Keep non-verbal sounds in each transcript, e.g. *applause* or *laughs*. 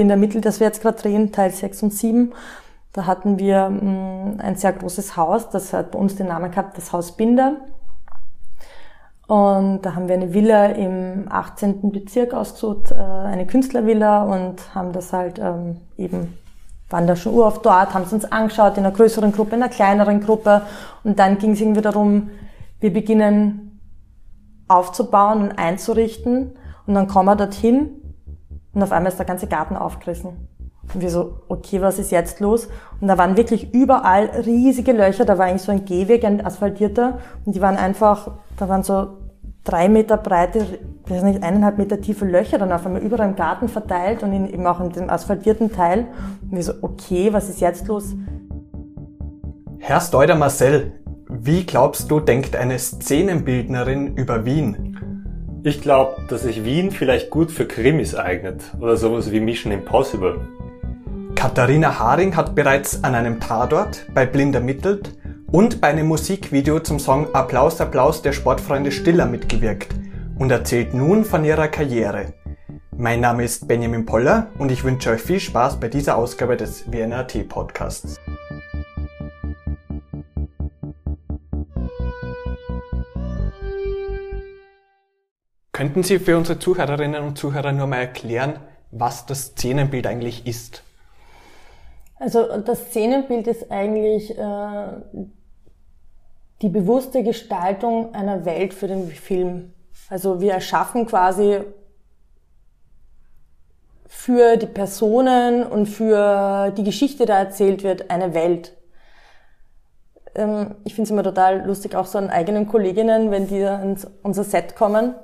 Blinder Mittel, das wir jetzt gerade drehen, Teil 6 und 7. Da hatten wir mh, ein sehr großes Haus, das hat bei uns den Namen gehabt, das Haus Binder. Und da haben wir eine Villa im 18. Bezirk ausgesucht, äh, eine Künstlervilla und haben das halt ähm, eben, waren da schon urauf dort, haben es uns angeschaut in einer größeren Gruppe, in einer kleineren Gruppe. Und dann ging es irgendwie darum, wir beginnen aufzubauen und einzurichten. Und dann kommen wir dorthin und auf einmal ist der ganze Garten aufgerissen. Und wir so, okay, was ist jetzt los? Und da waren wirklich überall riesige Löcher. Da war eigentlich so ein Gehweg, ein asphaltierter. Und die waren einfach, da waren so drei Meter breite, ich weiß nicht, eineinhalb Meter tiefe Löcher dann auf einmal überall im Garten verteilt und in, eben auch in dem asphaltierten Teil. Und wir so, okay, was ist jetzt los? Herr Steuder Marcel, wie glaubst du, denkt eine Szenenbildnerin über Wien? Ich glaube, dass sich Wien vielleicht gut für Krimis eignet oder sowas wie Mission Impossible. Katharina Haring hat bereits an einem Tatort bei Blind ermittelt und bei einem Musikvideo zum Song Applaus, Applaus der Sportfreunde Stiller mitgewirkt und erzählt nun von ihrer Karriere. Mein Name ist Benjamin Poller und ich wünsche euch viel Spaß bei dieser Ausgabe des WNRT Podcasts. Könnten Sie für unsere Zuhörerinnen und Zuhörer nur mal erklären, was das Szenenbild eigentlich ist? Also das Szenenbild ist eigentlich äh, die bewusste Gestaltung einer Welt für den Film. Also wir erschaffen quasi für die Personen und für die Geschichte, die da erzählt wird, eine Welt. Ähm, ich finde es immer total lustig, auch so an eigenen Kolleginnen, wenn die ins unser Set kommen.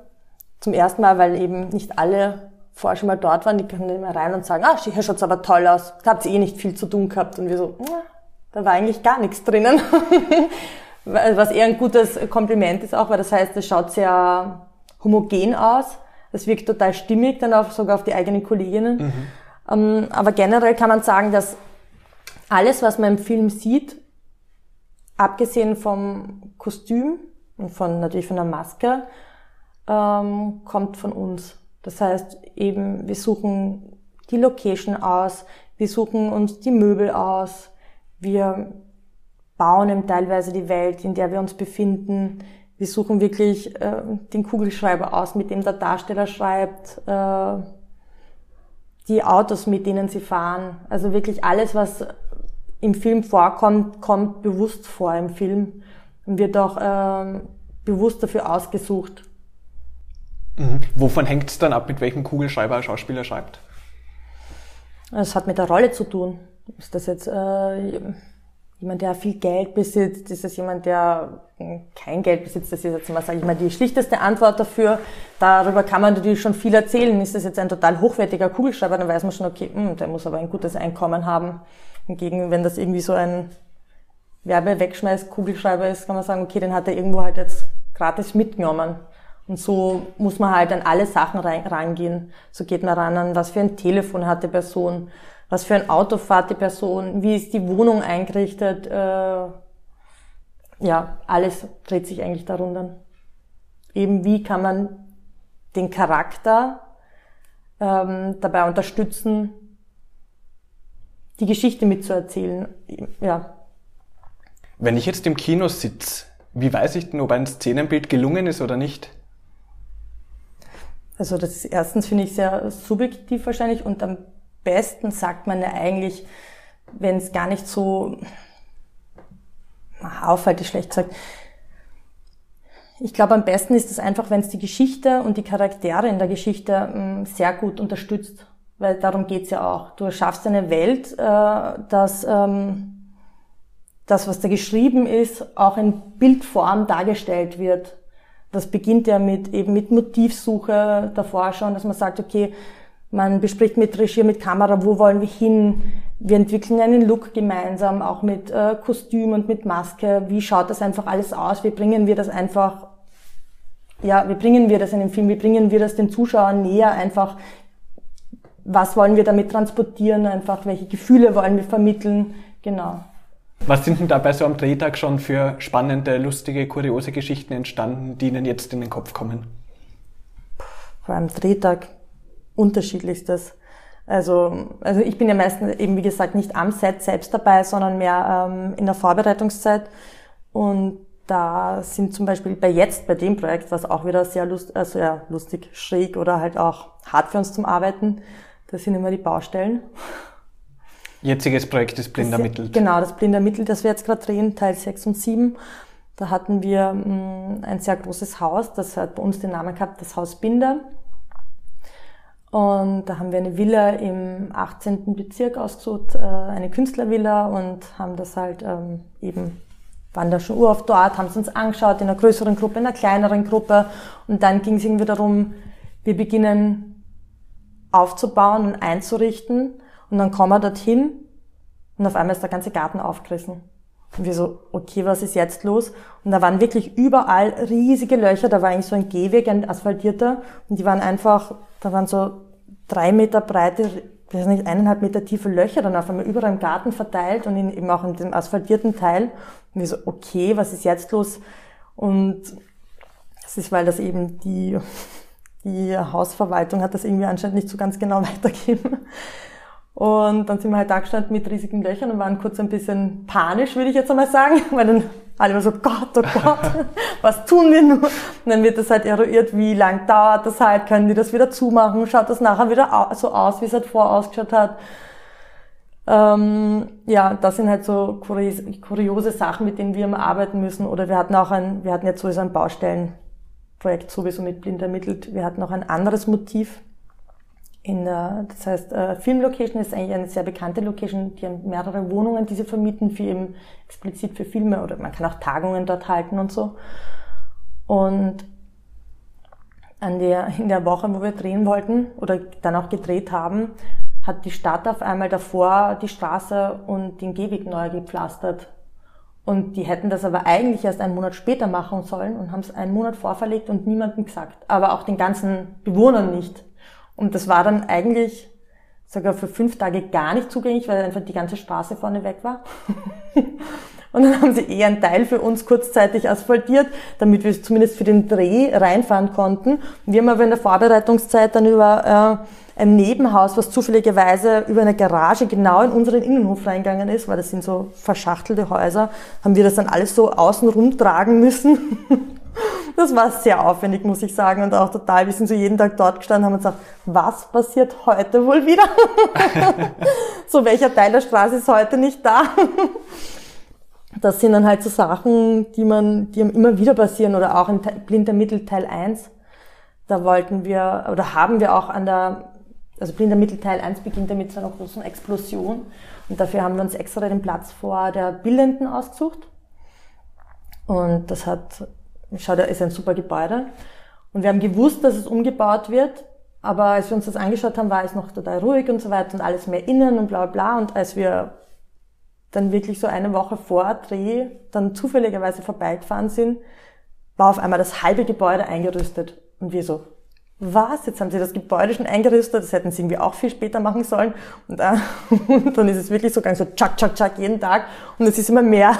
Zum ersten Mal, weil eben nicht alle vorher schon mal dort waren, die können immer rein und sagen, ah, hier schaut's aber toll aus. Da habt ihr eh nicht viel zu tun gehabt. Und wir so, da war eigentlich gar nichts drinnen. *laughs* Was eher ein gutes Kompliment ist auch, weil das heißt, es schaut sehr homogen aus. Es wirkt total stimmig dann auch sogar auf die eigenen Kolleginnen. Mhm. Ähm, aber generell kann man sagen, dass alles, was man im Film sieht, abgesehen vom Kostüm und von natürlich von der Maske, ähm, kommt von uns. Das heißt eben, wir suchen die Location aus, wir suchen uns die Möbel aus, wir bauen eben teilweise die Welt, in der wir uns befinden. Wir suchen wirklich äh, den Kugelschreiber aus, mit dem der Darsteller schreibt, äh, die Autos, mit denen sie fahren. Also wirklich alles, was im Film vorkommt, kommt bewusst vor im Film und wird auch äh, bewusst dafür ausgesucht. Mhm. Wovon hängt es dann ab, mit welchem Kugelschreiber ein Schauspieler schreibt? Es hat mit der Rolle zu tun. Ist das jetzt äh, jemand, der viel Geld besitzt? Ist das jemand, der hm, kein Geld besitzt? Das ist jetzt mal, sage ich mal, die schlichteste Antwort dafür. Darüber kann man natürlich schon viel erzählen. Ist das jetzt ein total hochwertiger Kugelschreiber, dann weiß man schon, okay, mh, hm, der muss aber ein gutes Einkommen haben. Hingegen, wenn das irgendwie so ein Werbewegschmeiß-Kugelschreiber ist, kann man sagen, okay, den hat er irgendwo halt jetzt gratis mitgenommen. Und so muss man halt an alle Sachen rangehen. So geht man ran an, was für ein Telefon hat die Person, was für ein Auto fährt die Person, wie ist die Wohnung eingerichtet. Äh, ja, alles dreht sich eigentlich darunter. Eben wie kann man den Charakter ähm, dabei unterstützen, die Geschichte mitzuerzählen. Ja. Wenn ich jetzt im Kino sitze, wie weiß ich denn, ob ein Szenenbild gelungen ist oder nicht? Also das erstens finde ich sehr subjektiv wahrscheinlich und am besten sagt man ja eigentlich, wenn es gar nicht so auffällt, ist schlecht gesagt. Ich glaube, am besten ist es einfach, wenn es die Geschichte und die Charaktere in der Geschichte ähm, sehr gut unterstützt, weil darum geht's ja auch. Du erschaffst eine Welt, äh, dass ähm, das, was da geschrieben ist, auch in Bildform dargestellt wird das beginnt ja mit eben mit Motivsuche davor schon, dass man sagt, okay, man bespricht mit Regie, mit Kamera, wo wollen wir hin? Wir entwickeln einen Look gemeinsam, auch mit äh, Kostüm und mit Maske. Wie schaut das einfach alles aus? Wie bringen wir das einfach, ja, wie bringen wir das in den Film? Wie bringen wir das den Zuschauern näher? Einfach, was wollen wir damit transportieren? Einfach, welche Gefühle wollen wir vermitteln? Genau. Was sind denn dabei so am Drehtag schon für spannende, lustige, kuriose Geschichten entstanden, die Ihnen jetzt in den Kopf kommen? Vor allem Drehtag unterschiedlichstes. Also, also ich bin ja meistens eben, wie gesagt, nicht am Set selbst dabei, sondern mehr ähm, in der Vorbereitungszeit. Und da sind zum Beispiel bei jetzt, bei dem Projekt, was auch wieder sehr lust, also ja, lustig, schräg oder halt auch hart für uns zum Arbeiten, das sind immer die Baustellen. Jetziges Projekt ist Blinder Mittel. Genau, das Blinder Mittel, das wir jetzt gerade drehen, Teil 6 und 7. Da hatten wir mh, mm, ein sehr großes Haus, das hat bei uns den Namen gehabt, das Haus Binder. Und da haben wir eine Villa im 18. Bezirk ausgesucht, äh, eine Künstlervilla und haben das halt ähm, eben, waren da schon uroft dort, haben es uns angeschaut in einer größeren Gruppe, in einer kleineren Gruppe und dann ging es irgendwie darum, wir beginnen aufzubauen und einzurichten und dann kommen wir dorthin und auf einmal ist der ganze Garten aufgerissen. Und wir so, okay, was ist jetzt los? Und da waren wirklich überall riesige Löcher. Da war eigentlich so ein Gehweg, ein asphaltierter. Und die waren einfach, da waren so drei Meter breite, ich weiß nicht, eineinhalb Meter tiefe Löcher dann auf einmal überall im Garten verteilt und in, eben auch in dem asphaltierten Teil. Und wir so, okay, was ist jetzt los? Und das ist, weil das eben die, die Hausverwaltung hat das irgendwie anscheinend nicht so ganz genau *laughs* weitergeben. Und dann sind wir halt da gestanden mit riesigen Löchern und waren kurz ein bisschen panisch, würde ich jetzt einmal sagen, *laughs* weil dann alle immer so, Gott, oh Gott, *laughs* was tun wir nur? Und dann wird das halt eruiert, wie lang dauert das halt, können die das wieder zumachen, schaut das nachher wieder so aus, wie es halt vorher ausgeschaut hat. Ähm, ja, das sind halt so kuriose Sachen, mit denen wir immer arbeiten müssen. Oder wir hatten auch ein, wir hatten jetzt sowieso ein Baustellenprojekt sowieso mit Blind ermittelt. Wir hatten auch ein anderes Motiv in der, das heißt, äh, Filmlocation ist eigentlich eine sehr bekannte Location. Die haben mehrere Wohnungen, die sie vermieten für eben explizit für Filme oder man kann auch Tagungen dort halten und so. Und an der, in der Woche, wo wir drehen wollten oder dann auch gedreht haben, hat die Stadt auf einmal davor die Straße und den Gehweg neu gepflastert. Und die hätten das aber eigentlich erst einen Monat später machen sollen und haben es einen Monat vorverlegt und niemandem gesagt. Aber auch den ganzen Bewohnern nicht. Und das war dann eigentlich sogar für fünf Tage gar nicht zugänglich, weil einfach die ganze Straße vorne weg war. *laughs* und dann haben sie eher einen Teil für uns kurzzeitig asphaltiert, damit wir zumindest für den Dreh reinfahren konnten. Wir haben aber in der Vorbereitungszeit dann über äh, ein Nebenhaus, was zufälligerweise über eine Garage genau in unseren Innenhof reingegangen ist, weil das sind so verschachtelte Häuser, haben wir das dann alles so außen rumtragen müssen. *laughs* Das war sehr aufwendig, muss ich sagen, und auch total. Wir sind so jeden Tag dort gestanden haben und gesagt, was passiert heute wohl wieder? *laughs* so welcher Teil der Straße ist heute nicht da? *laughs* Das sind dann halt so Sachen, die man, die immer wieder passieren oder auch in Blinder Mittel Teil 1. Da wollten wir oder haben wir auch an der, also Blinder Mittel Teil 1 beginnt damit so einer großen Explosion und dafür haben wir uns extra den Platz vor der Bildenden ausgesucht. Und das hat Schau, da ist ein super Gebäude. Und wir haben gewusst, dass es umgebaut wird, aber als wir uns das angeschaut haben, war es noch total ruhig und so weiter und alles mehr innen und bla bla. Und als wir dann wirklich so eine Woche vor Dreh dann zufälligerweise vorbeigefahren sind, war auf einmal das halbe Gebäude eingerüstet. Und wir so, was? Jetzt haben sie das Gebäude schon eingerüstet, das hätten sie irgendwie auch viel später machen sollen. Und, äh, *laughs* und dann ist es wirklich so gegangen, so tschak, tschak, tschak jeden Tag. Und es ist immer mehr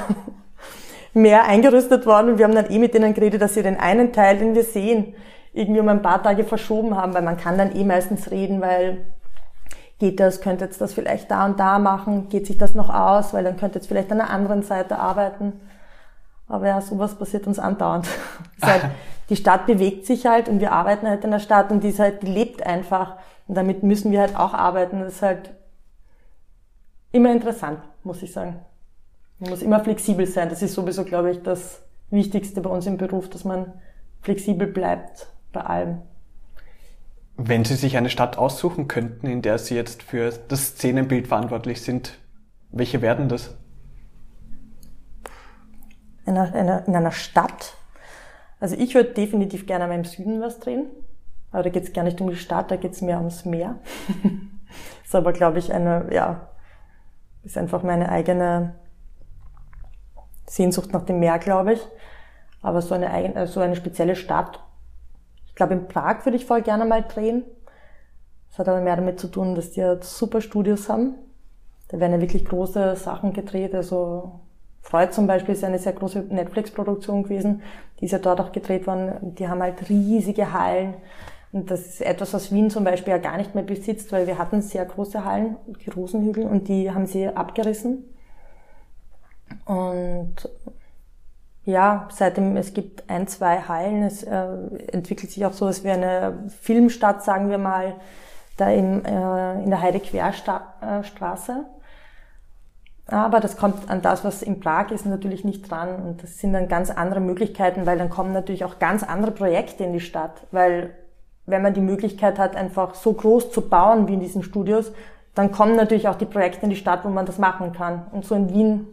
mehr eingerüstet worden und wir haben dann eh mit denen geredet, dass sie den einen Teil, den wir sehen, irgendwie um ein paar Tage verschoben haben, weil man kann dann eh meistens reden, weil geht das, könnte jetzt das vielleicht da und da machen, geht sich das noch aus, weil dann könnte jetzt vielleicht an einer anderen Seite arbeiten. Aber ja, sowas passiert uns andauernd. *laughs* halt, die Stadt bewegt sich halt und wir arbeiten halt in der Stadt und die ist halt, die lebt einfach. Und damit müssen wir halt auch arbeiten. Das ist halt immer interessant, muss ich sagen. Man muss immer flexibel sein. Das ist sowieso, glaube ich, das Wichtigste bei uns im Beruf, dass man flexibel bleibt bei allem. Wenn Sie sich eine Stadt aussuchen könnten, in der Sie jetzt für das Szenenbild verantwortlich sind, welche werden das? In einer, in einer Stadt? Also ich würde definitiv gerne mal im Süden was drehen. Aber da geht es gar nicht um die Stadt, da geht es mehr ums Meer. *laughs* ist aber, glaube ich, eine, ja, ist einfach meine eigene Sehnsucht nach dem Meer, glaube ich. Aber so eine, eigene, so eine spezielle Stadt. Ich glaube, in Prag würde ich voll gerne mal drehen. Das hat aber mehr damit zu tun, dass die ja super Studios haben. Da werden ja wirklich große Sachen gedreht. Also Freud zum Beispiel ist eine sehr große Netflix-Produktion gewesen. Die ist ja dort auch gedreht worden. Die haben halt riesige Hallen. Und das ist etwas, was Wien zum Beispiel ja gar nicht mehr besitzt, weil wir hatten sehr große Hallen, die Rosenhügel, und die haben sie abgerissen. Und ja, seitdem es gibt ein, zwei Hallen, es äh, entwickelt sich auch so, dass wir eine Filmstadt, sagen wir mal, da in, äh, in der Heide-Querstraße. Aber das kommt an das, was in Prag ist, natürlich nicht dran. Und das sind dann ganz andere Möglichkeiten, weil dann kommen natürlich auch ganz andere Projekte in die Stadt. Weil wenn man die Möglichkeit hat, einfach so groß zu bauen wie in diesen Studios, dann kommen natürlich auch die Projekte in die Stadt, wo man das machen kann. Und so in Wien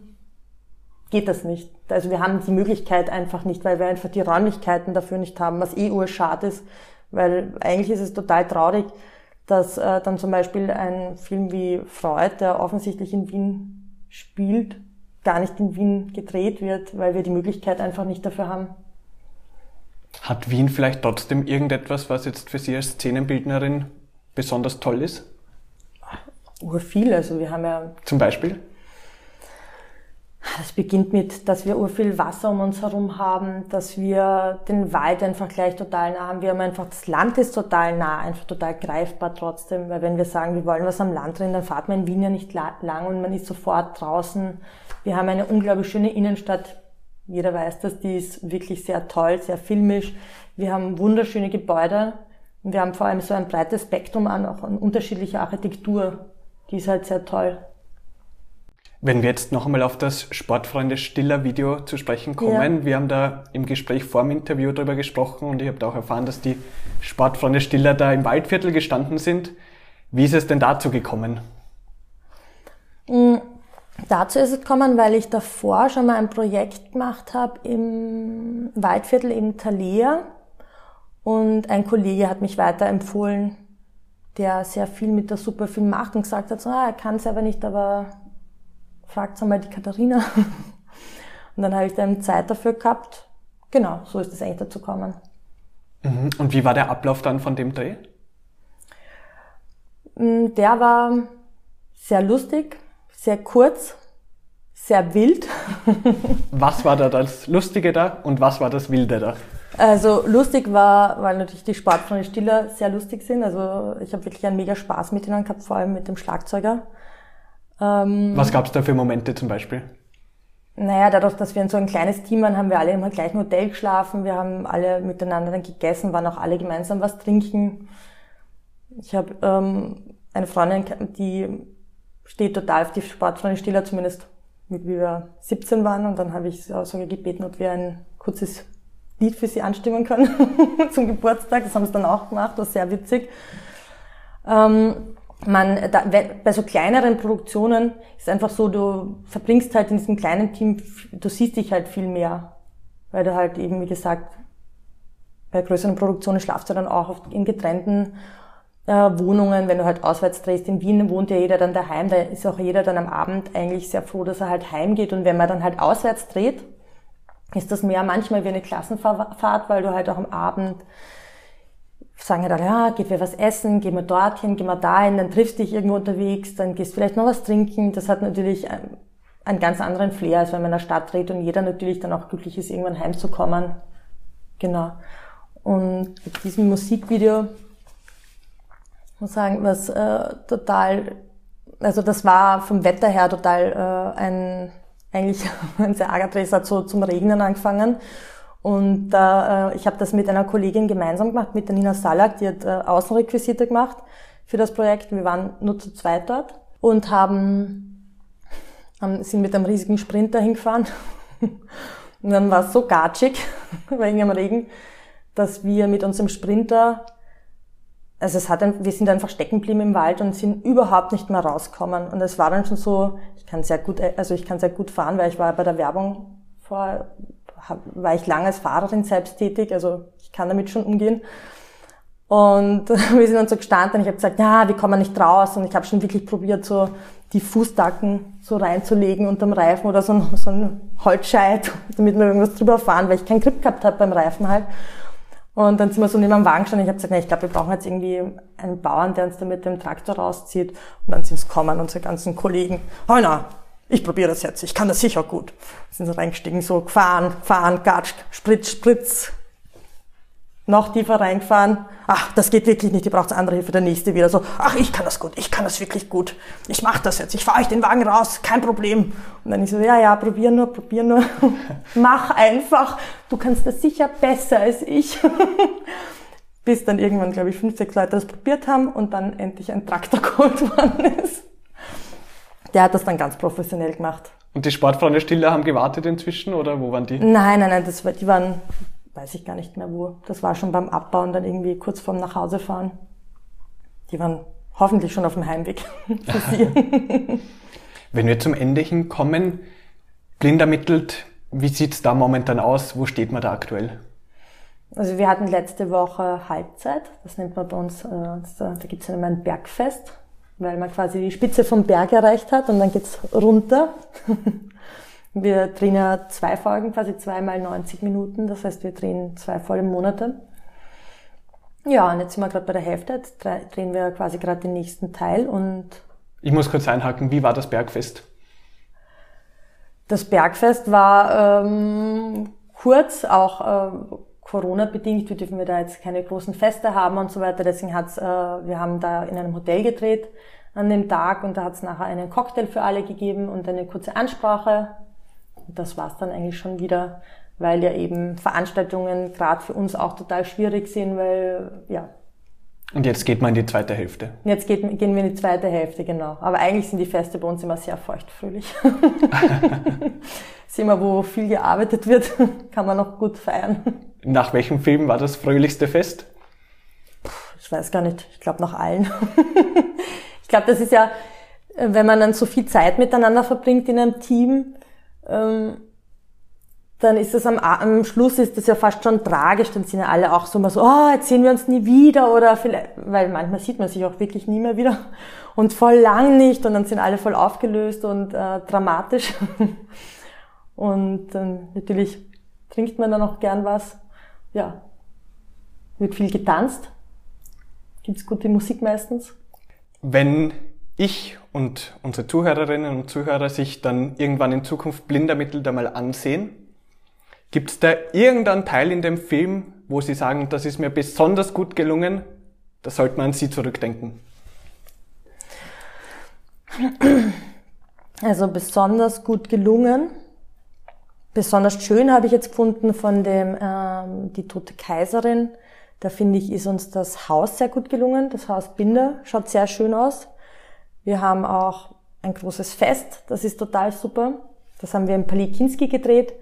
geht das nicht. Also wir haben die Möglichkeit einfach nicht, weil wir einfach die Räumlichkeiten dafür nicht haben, was eh urschade ist, weil eigentlich ist es total traurig, dass äh, dann zum Beispiel ein Film wie Freud, der offensichtlich in Wien spielt, gar nicht in Wien gedreht wird, weil wir die Möglichkeit einfach nicht dafür haben. Hat Wien vielleicht trotzdem irgendetwas, was jetzt für Sie als Szenenbildnerin besonders toll ist? Ur viel, also wir haben ja. Zum Beispiel? Das beginnt mit, dass wir urviel Wasser um uns herum haben, dass wir den Wald einfach gleich total nah haben. Wir haben einfach, das Land ist total nah, einfach total greifbar trotzdem. Weil wenn wir sagen, wir wollen was am Land drin, dann fahrt man in Wien ja nicht lang und man ist sofort draußen. Wir haben eine unglaublich schöne Innenstadt. Jeder weiß das, die ist wirklich sehr toll, sehr filmisch. Wir haben wunderschöne Gebäude. Und wir haben vor allem so ein breites Spektrum an, auch an unterschiedlicher Architektur. Die ist halt sehr toll. Wenn wir jetzt noch einmal auf das Sportfreunde Stiller Video zu sprechen kommen, ja. wir haben da im Gespräch vor dem Interview darüber gesprochen und ich habe da auch erfahren, dass die Sportfreunde Stiller da im Waldviertel gestanden sind. Wie ist es denn dazu gekommen? Mhm. Dazu ist es gekommen, weil ich davor schon mal ein Projekt gemacht habe im Waldviertel in Thalia und ein Kollege hat mich weiterempfohlen, der sehr viel mit der Superfilm macht und gesagt hat, so, ah, er kann es aber nicht, aber fragt einmal die Katharina. *laughs* Und dann habe ich dann Zeit dafür gehabt. Genau, so ist es eigentlich dazu gekommen. Mhm. Und wie war der Ablauf dann von dem Dreh? Mm, der war sehr lustig, sehr kurz, sehr wild. *laughs* was war da das Lustige da und was war das Wilde da? Also lustig war, weil natürlich die Sportfreunde Stiller sehr lustig sind. Also ich habe wirklich einen mega Spaß mit ihnen gehabt, vor allem mit dem Schlagzeuger. Ähm, Was gab es da für Momente zum Beispiel? Naja, dadurch, dass wir in so ein kleines Team waren, haben wir alle im gleichen Hotel geschlafen, wir haben alle miteinander dann gegessen, waren auch alle gemeinsam was trinken. Ich habe ähm, eine Freundin, die steht total auf die Sportfreunde Stiller, zumindest wie wir 17 waren. Und dann habe ich sie auch so gebeten, ob wir ein kurzes Lied für sie anstimmen können *laughs* zum Geburtstag. Das haben sie dann auch gemacht, das war sehr witzig. Ähm, man, da, bei so kleineren Produktionen ist einfach so, du verbringst halt in diesem kleinen Team, du siehst dich halt viel mehr. Weil du halt eben, wie gesagt, bei größeren Produktionen schlafst du dann auch oft in getrennten äh, Wohnungen, wenn du halt auswärts drehst. In Wien wohnt ja jeder dann daheim, da ist auch jeder dann am Abend eigentlich sehr froh, dass er halt heimgeht. Und wenn man dann halt auswärts dreht, ist das mehr manchmal wie eine Klassenfahrt, weil du halt auch am Abend sagen halt alle, ja, geht wir was essen, gehen wir dorthin, gehen wir dahin, dann triffst dich irgendwo unterwegs, dann gehst vielleicht noch was trinken. Das hat natürlich einen ganz anderen Flair, als wenn man in der Stadt dreht und jeder natürlich dann auch glücklich ist, irgendwann heimzukommen. Genau. Und mit diesem Musikvideo muss sagen, was äh, total, also das war vom Wetter her total äh, ein eigentlich *laughs* ein sehr arger Dreh, es hat so zum Regnen angefangen und äh, ich habe das mit einer Kollegin gemeinsam gemacht, mit der Nina Salak, die hat äh, Außenrequisite gemacht für das Projekt. Wir waren nur zu zweit dort und haben, haben sind mit einem riesigen Sprinter hingefahren. *laughs* und dann war es so gatschig *laughs* wegen dem Regen, dass wir mit unserem Sprinter, also es hat wir sind einfach stecken geblieben im Wald und sind überhaupt nicht mehr rausgekommen. Und es war dann schon so, ich kann sehr gut, also ich kann sehr gut fahren, weil ich war bei der Werbung vor war ich lange als Fahrerin selbst tätig, also ich kann damit schon umgehen. Und *laughs* wir sind dann so gestanden ich habe gesagt, ja, wir kommen nicht raus. Und ich habe schon wirklich probiert, so die Fußdacken so reinzulegen unterm Reifen oder so ein, so ein Holzscheit, *laughs* damit wir irgendwas drüber fahren, weil ich keinen Grip gehabt habe beim Reifen halt. Und dann sind wir so neben dem Wagen gestanden ich habe gesagt, na, ich glaube, wir brauchen jetzt irgendwie einen Bauern, der uns da mit dem Traktor rauszieht. Und dann sind es kommen, unsere ganzen Kollegen. Oh na, ich probiere das jetzt, ich kann das sicher gut. Sind so reingestiegen, so gefahren, fahren, gatscht, spritz, spritz. noch tiefer reingefahren. Ach, das geht wirklich nicht, ihr braucht andere Hilfe. Der nächste wieder so, ach, ich kann das gut, ich kann das wirklich gut. Ich mache das jetzt, ich fahre euch den Wagen raus, kein Problem. Und dann ich so, ja, ja, probier nur, probier nur. *laughs* Mach einfach, du kannst das sicher besser als ich. *laughs* Bis dann irgendwann, glaube ich, fünf, sechs Leute das probiert haben und dann endlich ein Traktor geholt worden ist. Der hat das dann ganz professionell gemacht. Und die Sportfreunde Stiller haben gewartet inzwischen oder wo waren die? Nein, nein, nein, das war, die waren weiß ich gar nicht mehr wo. Das war schon beim Abbauen, dann irgendwie kurz vorm Nachhausefahren. Die waren hoffentlich schon auf dem Heimweg *laughs* *laughs* Wenn wir zum Ende hinkommen, blind ermittelt, wie sieht's da momentan aus? Wo steht man da aktuell? Also wir hatten letzte Woche Halbzeit. Das nennt man bei uns, äh, da gibt's ja immer ein Bergfest, weil man quasi die Spitze vom Berg erreicht hat und dann geht's runter. *laughs* Wir drehen ja zwei Folgen, quasi zweimal 90 Minuten. Das heißt, wir drehen zwei volle Monate. Ja, und jetzt sind wir gerade bei der Hälfte. Jetzt drehen wir quasi gerade den nächsten Teil und. Ich muss kurz einhaken. Wie war das Bergfest? Das Bergfest war ähm, kurz, auch äh, Corona-bedingt. Wir dürfen wir da jetzt keine großen Feste haben und so weiter. Deswegen hat's, äh, wir haben da in einem Hotel gedreht an dem Tag und da hat's nachher einen Cocktail für alle gegeben und eine kurze Ansprache das war's dann eigentlich schon wieder, weil ja eben Veranstaltungen gerade für uns auch total schwierig sind, weil ja. Und jetzt geht man in die zweite Hälfte. Jetzt geht, gehen wir in die zweite Hälfte, genau. Aber eigentlich sind die Feste bei uns immer sehr feuchtfröhlich. *laughs* ist immer, wo viel gearbeitet wird, kann man noch gut feiern. Nach welchem Film war das fröhlichste Fest? Ich weiß gar nicht. Ich glaube nach allen. *laughs* ich glaube, das ist ja, wenn man dann so viel Zeit miteinander verbringt in einem Team, ähm, dann ist es am, am Schluss ist das ja fast schon tragisch, dann sind ja alle auch so mal so, oh, jetzt sehen wir uns nie wieder oder vielleicht, weil manchmal sieht man sich auch wirklich nie mehr wieder *laughs* und voll lang nicht und dann sind alle voll aufgelöst und äh, dramatisch. *laughs* Und ähm, natürlich trinkt man dann auch gern was, ja, wird viel getanzt, gibt's gute Musik meistens. Wenn ich und unsere Zuhörerinnen und Zuhörer sich dann irgendwann in Zukunft Blindermittel einmal ansehen, gibt es da irgendeinen Teil in dem Film, wo Sie sagen, das ist mir besonders gut gelungen, da sollte man an Sie zurückdenken? Also besonders gut gelungen. Besonders schön habe ich jetzt gefunden von dem ähm, Die tote Kaiserin. Da finde ich, ist uns das Haus sehr gut gelungen. Das Haus Binder schaut sehr schön aus. Wir haben auch ein großes Fest, das ist total super. Das haben wir in Palikinski gedreht.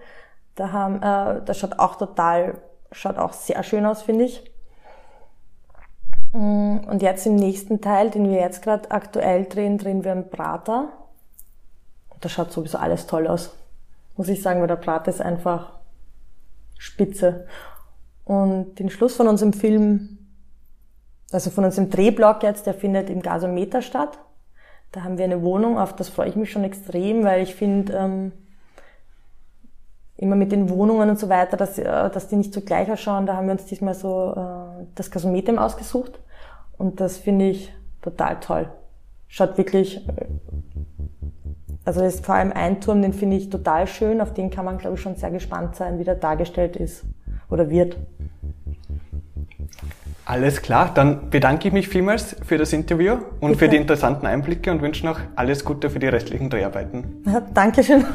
Da haben, äh, das schaut auch total, schaut auch sehr schön aus, finde ich. Mm, und jetzt im nächsten Teil, den wir jetzt gerade aktuell drehen, drehen wir einen Prater. Da schaut sowieso alles toll aus. Muss ich sagen, weil der Prater ist einfach spitze. Und den Schluss von unserem Film, also von unserem Drehblock jetzt, der findet im Gasometer statt. Da haben wir eine Wohnung, auf das freue ich mich schon extrem, weil ich finde, ähm, immer mit den Wohnungen und so weiter, dass, äh, dass die nicht so gleich ausschauen, da haben wir uns diesmal so äh, das Gasometem ausgesucht. Und das finde ich total toll. Schaut wirklich, äh, also ist vor allem ein Turm, den finde ich total schön, auf den kann man, glaube ich, schon sehr gespannt sein, wie der dargestellt ist oder wird. Alles klar, dann bedanke ich mich vielmals für das Interview und Bitte. für die interessanten Einblicke und wünsche noch alles Gute für die restlichen Dreharbeiten. Ja, *laughs* Dankeschön.